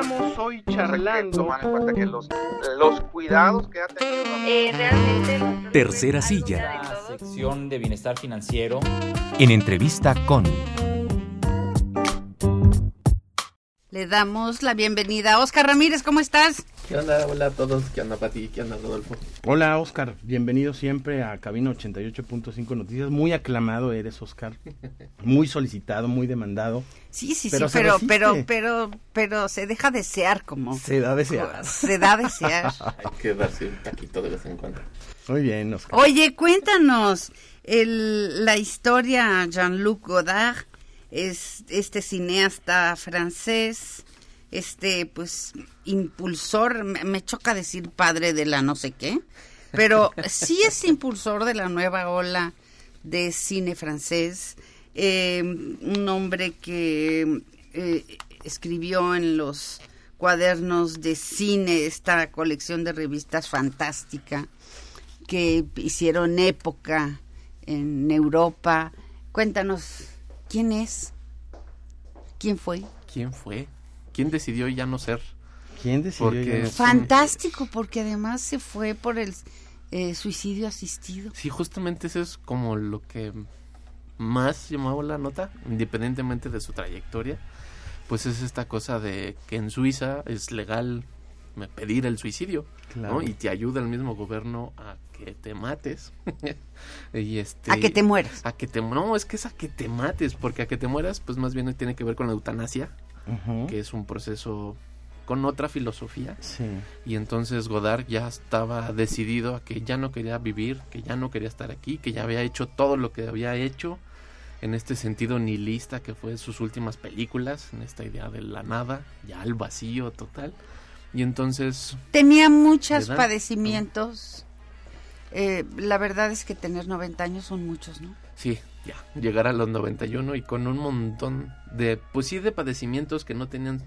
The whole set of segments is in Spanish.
Estamos hoy charlando. Tomar en cuenta que los, los cuidados que ha tenido. Eh, realmente. Tercera silla. La sección de bienestar financiero. En entrevista con. Le damos la bienvenida a Oscar Ramírez, ¿cómo estás? ¿Qué onda? Hola a todos. ¿Qué onda, Pati? ¿Qué onda, Rodolfo? Hola, Oscar. Bienvenido siempre a Cabina 88.5 Noticias. Muy aclamado eres, Oscar. Muy solicitado, muy demandado. Sí, sí, Pero sí, se pero, resiste. pero, pero, pero se deja desear como. Se da a desear. Se da a desear. Hay que darse un taquito de vez en cuando. Muy bien, Oscar. Oye, cuéntanos el, la historia Jean-Luc Godard, es este cineasta francés, este pues impulsor, me, me choca decir padre de la no sé qué, pero sí es impulsor de la nueva ola de cine francés, eh, un hombre que eh, escribió en los cuadernos de cine esta colección de revistas fantástica que hicieron época en Europa. Cuéntanos, ¿quién es? ¿Quién fue? ¿Quién fue? ¿Quién decidió ya no ser? ¿Quién decidió? Porque- ya no? Es un- Fantástico, porque además se fue por el eh, suicidio asistido. Sí, justamente eso es como lo que más llamaba la nota, independientemente de su trayectoria. Pues es esta cosa de que en Suiza es legal me- pedir el suicidio, Claro. ¿no? Y te ayuda el mismo gobierno a que te mates. y este A que te mueras. a que te no es que es a que te mates porque a que te mueras pues más bien tiene que ver con la eutanasia que es un proceso con otra filosofía Sí. y entonces Godard ya estaba decidido a que ya no quería vivir que ya no quería estar aquí que ya había hecho todo lo que había hecho en este sentido nihilista que fue sus últimas películas en esta idea de la nada ya el vacío total y entonces Tenía muchos padecimientos. Eh, la verdad es que tener 90 años son muchos, ¿no? Sí, ya, llegar a los 91 y con un montón de, pues sí, de padecimientos que no tenían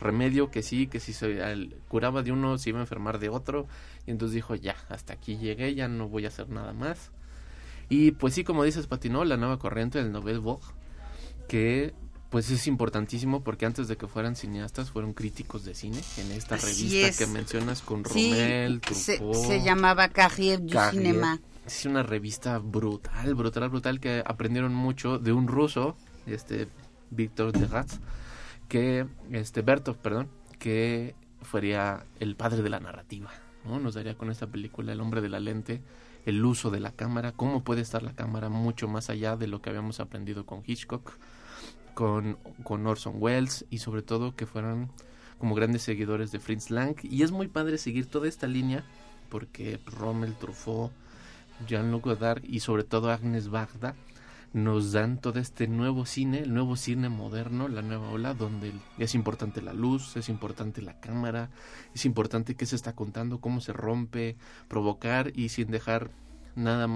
remedio, que sí, que si se curaba de uno se iba a enfermar de otro, y entonces dijo, ya, hasta aquí llegué, ya no voy a hacer nada más. Y pues sí, como dices, patinó la nueva corriente del Nouvelle Vogue, que pues es importantísimo porque antes de que fueran cineastas fueron críticos de cine en esta Así revista es. que mencionas con Sí, Rommel, se, Truffaut. se llamaba Carrière du Carrier. Cinéma. Es una revista brutal, brutal, brutal, que aprendieron mucho de un ruso, este, Víctor de Ratz, que, este, Bertov, perdón, que fuera el padre de la narrativa, ¿no? Nos daría con esta película El hombre de la lente, el uso de la cámara, cómo puede estar la cámara mucho más allá de lo que habíamos aprendido con Hitchcock, con, con Orson Welles y sobre todo que fueran como grandes seguidores de Fritz Lang. Y es muy padre seguir toda esta línea porque Rommel, Truffaut, Jean-Luc Godard y sobre todo Agnes Varda nos dan todo este nuevo cine, el nuevo cine moderno, la nueva ola, donde es importante la luz, es importante la cámara, es importante qué se está contando, cómo se rompe, provocar y sin dejar nada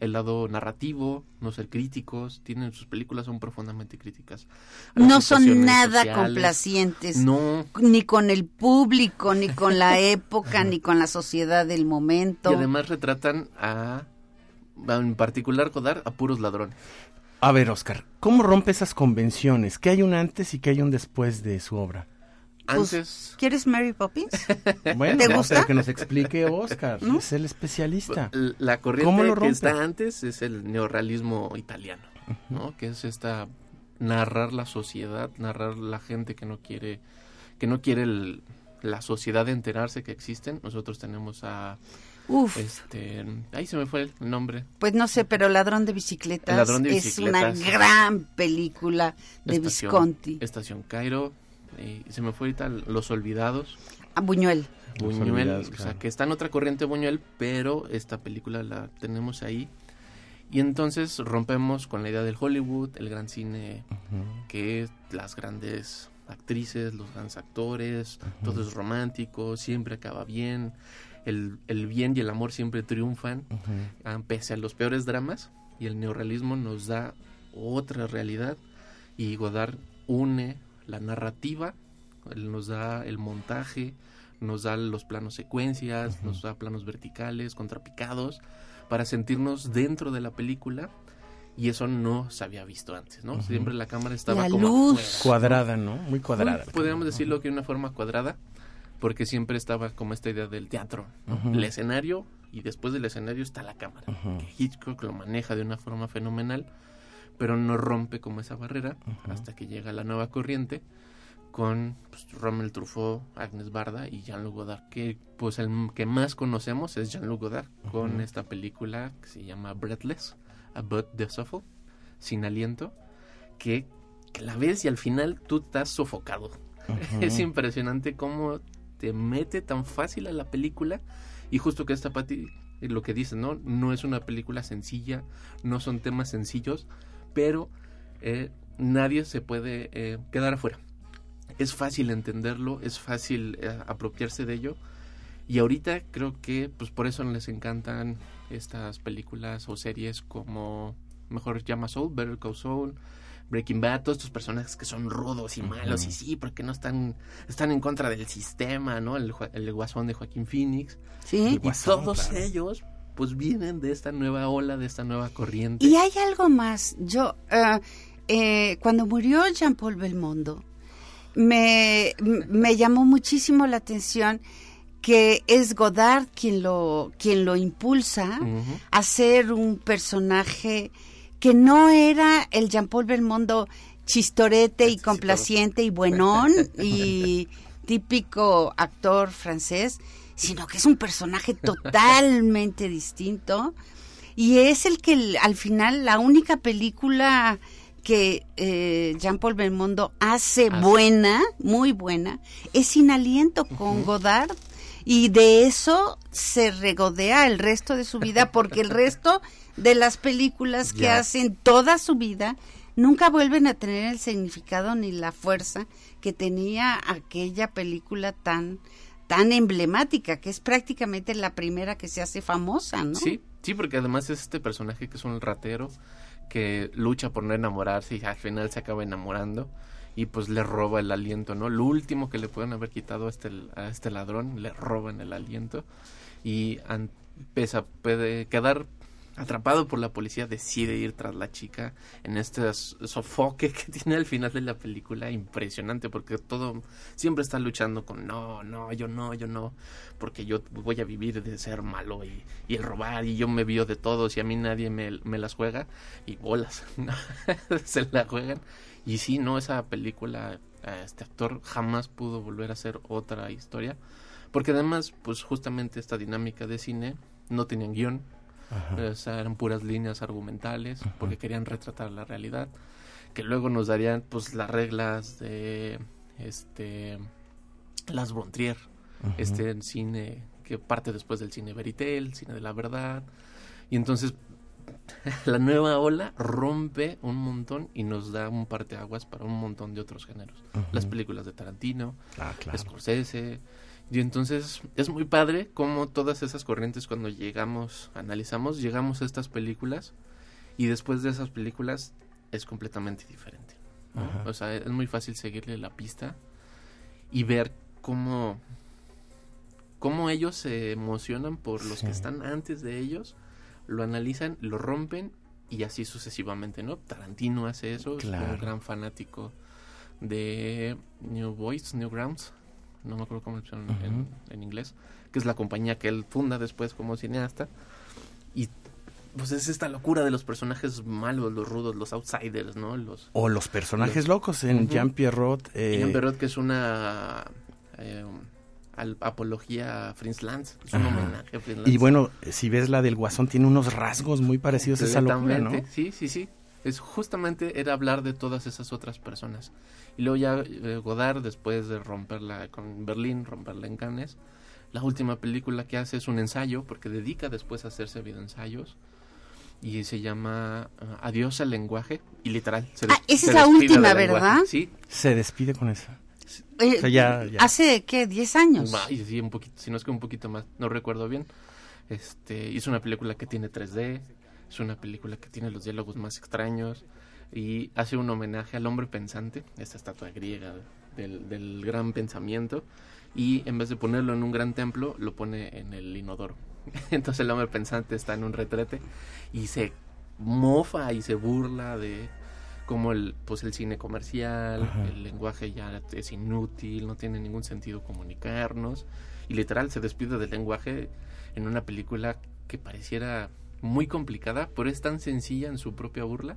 el lado narrativo, no ser críticos, tienen sus películas son profundamente críticas. No son nada sociales. complacientes. No, Ni con el público, ni con la época, ni con la sociedad del momento. y además retratan a en particular Godard a puros ladrones. A ver, Oscar, ¿cómo rompe esas convenciones? ¿Qué hay un antes y qué hay un después de su obra? Pues, Antes ¿Quieres Mary Poppins? Bueno, ¿Te no, gusta? pero que nos explique Oscar, ¿No? es el especialista. La corriente ¿Cómo lo que está antes es el neorrealismo italiano, ¿no? Que es esta narrar la sociedad, narrar la gente que no quiere que no quiere el- la sociedad enterarse que existen. Nosotros tenemos a Uf, este, ahí se me fue el nombre. pues no sé, pero Ladrón de Bicicletas Ladrón de es una Bicicletas. gran película de Estación- Visconti. Estación Cairo, y se me fue ahorita Los Olvidados. A Buñuel. Los Buñuel, Olvidados, o sea, claro. que está en otra corriente Buñuel, pero esta película la tenemos ahí. Y entonces rompemos con la idea del Hollywood, el gran cine, que las grandes actrices, los grandes actores, todo es romántico, siempre acaba bien, el, el bien y el amor siempre triunfan, ah, pese a los peores dramas, y el neorrealismo nos da otra realidad, y Godard une la narrativa, él nos da el montaje, nos da los planos secuencias, nos da planos verticales, contrapicados, para sentirnos dentro de la película y eso no se había visto antes, ¿no? Siempre la cámara estaba La como luz. afuera, ¿no? Cuadrada, ¿no? Muy cuadrada. Podríamos decirlo que de una forma cuadrada, porque siempre estaba como esta idea del teatro, ¿no? el escenario y después del escenario está la cámara. Que Hitchcock lo maneja de una forma fenomenal, pero no rompe como esa barrera hasta que llega la nueva corriente con pues, Rommel Truffaut, Agnes Barda y Jean-Luc Godard, que pues el que más conocemos es Jean-Luc Godard con esta película que se llama Breathless, About the Shuffle, sin aliento, que, que la ves y al final tú estás sofocado. Es impresionante cómo te mete tan fácil a la película y justo que esta Pati lo que dice, ¿no? No es una película sencilla, no son temas sencillos, pero eh, nadie se puede eh, quedar afuera. Es fácil entenderlo, es fácil eh, apropiarse de ello y ahorita creo que pues por eso les encantan estas películas o series como mejor llama Soul, Better Call Saul, Breaking Bad, todos estos personajes que son rudos y malos y sí, porque no están están en contra del sistema, ¿no? El, guasón de Joaquín Phoenix Sí. y Guasón, todos claro. ellos pues vienen de esta nueva ola, de esta nueva corriente. Y hay algo más. Yo, eh, eh, cuando murió Jean-Paul Belmondo, me, me llamó muchísimo la atención que es Godard quien lo, quien lo impulsa a ser un personaje que no era el Jean-Paul Belmondo chistorete y complaciente y buenón y típico actor francés, sino que es un personaje totalmente distinto y es el que al final la única película que eh, Jean-Paul Belmondo hace Hace. buena, muy buena, es Sin Aliento con Godard y de eso se regodea el resto de su vida porque el resto de las películas que Ya. hacen toda su vida nunca vuelven a tener el significado ni la fuerza que tenía aquella película tan tan emblemática que es prácticamente la primera que se hace famosa, ¿no? Sí, sí, porque además es este personaje que es un ratero que lucha por no enamorarse y al final se acaba enamorando y pues le roba el aliento, ¿no? Lo último que le pueden haber quitado a este, este ladrón, le roban el aliento y a puede quedar atrapado por la policía, decide ir tras la chica en este sofoque que tiene al final de la película, impresionante, porque todo siempre está luchando con no, no, yo no, yo no, porque yo voy a vivir de ser malo y, el robar y yo me vio de todos y a mí nadie me, las juega y bolas, se la juegan. Y sí, no, esa película, eh, este actor jamás pudo volver a hacer otra historia, porque además, pues justamente esta dinámica de cine no tenían guion, o sea, eran puras líneas argumentales porque querían retratar la realidad que luego nos darían pues las reglas de este las Brontier este cine que parte después del cine verité el cine de la verdad. Y entonces la nueva ola rompe un montón y nos da un parteaguas para un montón de otros géneros. Las películas de Tarantino Ah, claro. Scorsese. Y entonces es muy padre cómo todas esas corrientes cuando llegamos, analizamos, llegamos a estas películas y después de esas películas es completamente diferente. O sea, es muy fácil seguirle la pista y ver cómo, cómo ellos se emocionan por los Sí. que están antes de ellos, lo analizan, lo rompen y así sucesivamente, ¿no? Tarantino hace eso, es Claro. un gran fanático de New Boys, Newgrounds, no me acuerdo cómo se llama en, en inglés, que es la compañía que él funda después como cineasta. Y pues es esta locura de los personajes malos, los rudos, los outsiders, ¿no? Los O los personajes Los- locos en Ujú. Jean Pierrot. eh, Ian Perrot, que es una eh, al- apología a Fritz Lanz, es un homenaje a Fritz Lanz. y bueno, si ves la del Guasón, tiene unos rasgos muy parecidos a esa locura, ¿no? Sí, sí, sí. Es justamente era hablar de todas esas otras personas. Y luego ya eh, Godard, después de romperla con Berlín, romperla en Cannes, la última película que hace es un ensayo, porque dedica después a hacerse videoensayos. Y se llama ah, Adiós al lenguaje. Y literal. Se Ah, esa se es la última. ¿verdad? Sí. Se despide con esa. Eh, O sea, ya- ya. Hace, ¿qué? ¿10 años? Ay, sí, un poquito, si no es que un poquito más, no recuerdo bien. Este, es una película que tiene 3D, es una película que tiene los diálogos más extraños y hace un homenaje al hombre pensante, esta estatua griega del, del gran pensamiento, y en vez de ponerlo en un gran templo, lo pone en el inodoro. Entonces el hombre pensante está en un retrete y se mofa y se burla de cómo el, pues el cine comercial, Ajá. el lenguaje ya es inútil, no tiene ningún sentido comunicarnos. Y literal se despide del lenguaje en una película que pareciera muy complicada, pero es tan sencilla en su propia burla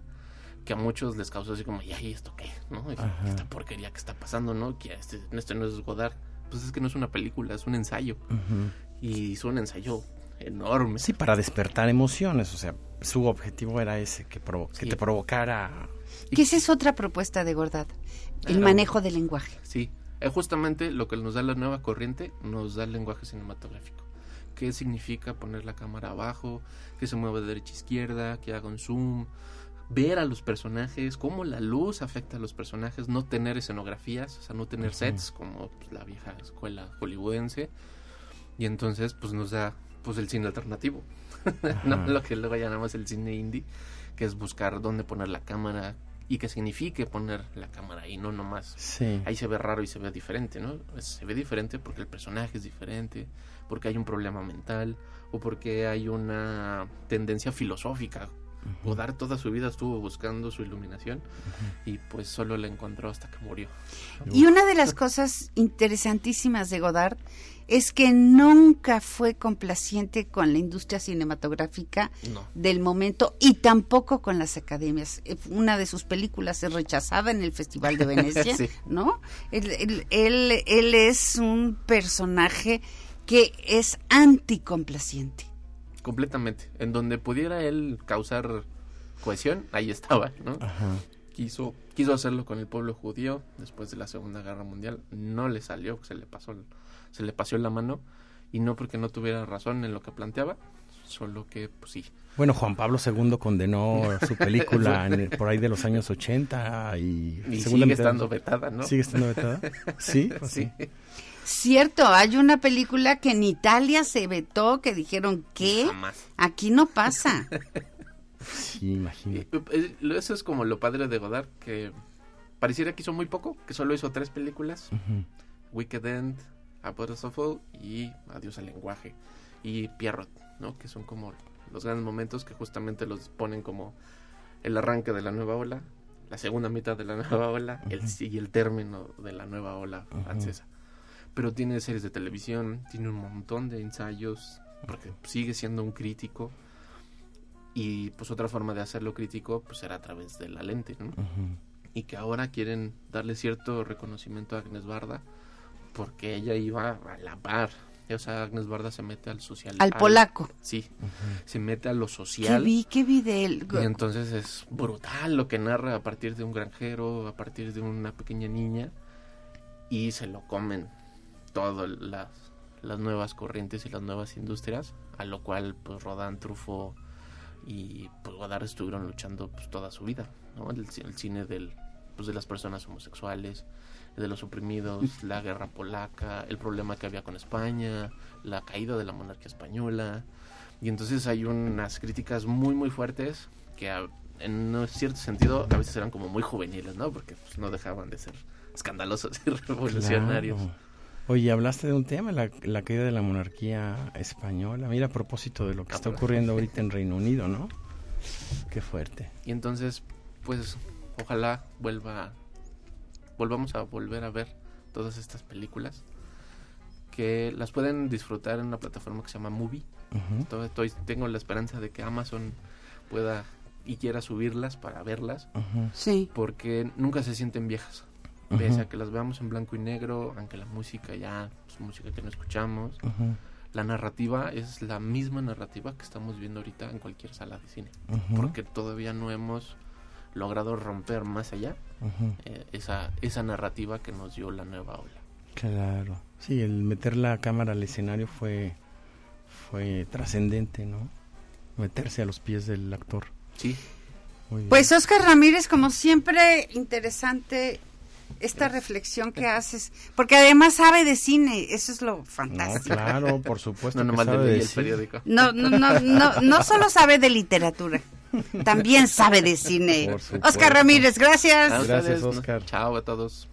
que a muchos les causó así como, ¿y ahí esto qué? ¿No? Esta porquería que está pasando, ¿no? Que este, este no es Godard. Pues es que no es una película, es un ensayo. Y es un ensayo enorme. Sí, para despertar emociones, o sea, su objetivo era ese, que, provo- que Sí. te provocara... Que esa es otra propuesta de Gordad, el Ah. manejo del lenguaje. Sí, es justamente lo que nos da la nueva corriente, nos da el lenguaje cinematográfico. ¿Qué significa poner la cámara abajo, que se mueva de derecha a izquierda, que haga un zoom, ver a los personajes, cómo la luz afecta a los personajes, no tener escenografías, o sea, no tener sets como pues, la vieja escuela hollywoodense. Y entonces, pues nos da pues el cine alternativo, no lo que luego llamamos el cine indie, que es buscar dónde poner la cámara y que signifique poner la cámara ahí, no nomás Sí. ahí se ve raro y se ve diferente, ¿no? Se ve diferente porque el personaje es diferente, porque hay un problema mental o porque hay una tendencia filosófica. Godard toda su vida estuvo buscando su iluminación y pues solo la encontró hasta que murió. Y una de las cosas interesantísimas de Godard es que nunca fue complaciente con la industria cinematográfica No. del momento y tampoco con las academias. Una de sus películas es rechazada en el Festival de Venecia, Sí. ¿no? Él, él- él- él es un personaje que es anticomplaciente. Completamente. En donde pudiera él causar cohesión, ahí estaba, ¿no? Ajá. Quiso, quiso hacerlo con el pueblo judío después de la Segunda Guerra Mundial. No le salió, se le pasó, se le pasó la mano. Y no porque no tuviera razón en lo que planteaba, solo que, pues sí, Bueno, Juan Pablo II condenó su película en- por ahí de los años 80 y... Sigue estando vetada, ¿no? ¿Sigue estando vetada? Sí, pues Sí. Cierto, hay una película que en Italia se vetó que dijeron que aquí no pasa. Sí, imagínate. Eh, eh, Eso es como lo padre de Godard, que pareciera que hizo muy poco, que solo hizo tres películas. Ujú. Wicked End, A of y Adiós al lenguaje. Y Pierrot, ¿no? Que son como los grandes momentos que justamente los ponen como el arranque de la nueva ola, la segunda mitad de la nueva ola el, y el término de la nueva ola francesa. Pero tiene series de televisión, tiene un montón de ensayos, porque sigue siendo un crítico. Y pues otra forma de hacerlo crítico pues era a través de la lente, ¿no? Ujú. y que ahora quieren darle cierto reconocimiento a Agnes Barda porque ella iba a la par. O sea, Agnes Barda se mete al social. Al polaco. Sí, se mete a lo ¿Qué social. vi? ¿Qué vi de él? Y entonces es brutal lo que narra a partir de un granjero, a partir de una pequeña niña, y se lo comen todas las, las nuevas corrientes y las nuevas industrias, a lo cual pues Rodin, Truffaut y pues Godard estuvieron luchando pues toda su vida, ¿no? El, el cine del, pues, de las personas homosexuales, de los oprimidos, la guerra polaca, el problema que había con España, la caída de la monarquía española, y entonces hay unas críticas muy muy fuertes que a- en cierto sentido a veces eran como muy juveniles, ¿no? Porque pues, no dejaban de ser escandalosos y revolucionarios. Claro. Oye, hablaste de un tema, la, la caída de la monarquía española. Mira, a propósito de lo que está ocurriendo ahorita en Reino Unido, ¿no? Qué fuerte. Y entonces, pues, ojalá vuelva, volvamos a volver a ver todas estas películas que las pueden disfrutar en una plataforma que se llama Movie. Ujú. Estoy- estoy- tengo la esperanza de que Amazon pueda y quiera subirlas para verlas. Sí. porque nunca se sienten viejas. Pese a que las veamos en blanco y negro, aunque la música ya es música que no escuchamos, la narrativa es la misma narrativa que estamos viendo ahorita en cualquier sala de cine. Porque todavía no hemos logrado romper más allá eh, esa, esa narrativa que nos dio la nueva ola. Claro. Sí, el meter la cámara al escenario fue, fue trascendente, ¿no? Meterse a los pies del actor. Sí, Muy bien. Pues Oscar Ramírez, como siempre, interesante esta reflexión que haces, porque además sabe de cine, eso es lo No, fantástico. claro, por supuesto. no que nomás sabe de leí de el cine. periódico. No, no, no, no, no solo sabe de literatura, también sabe de cine. Oscar Ramírez, gracias. Gracias, ¿no? Oscar. Chao a todos.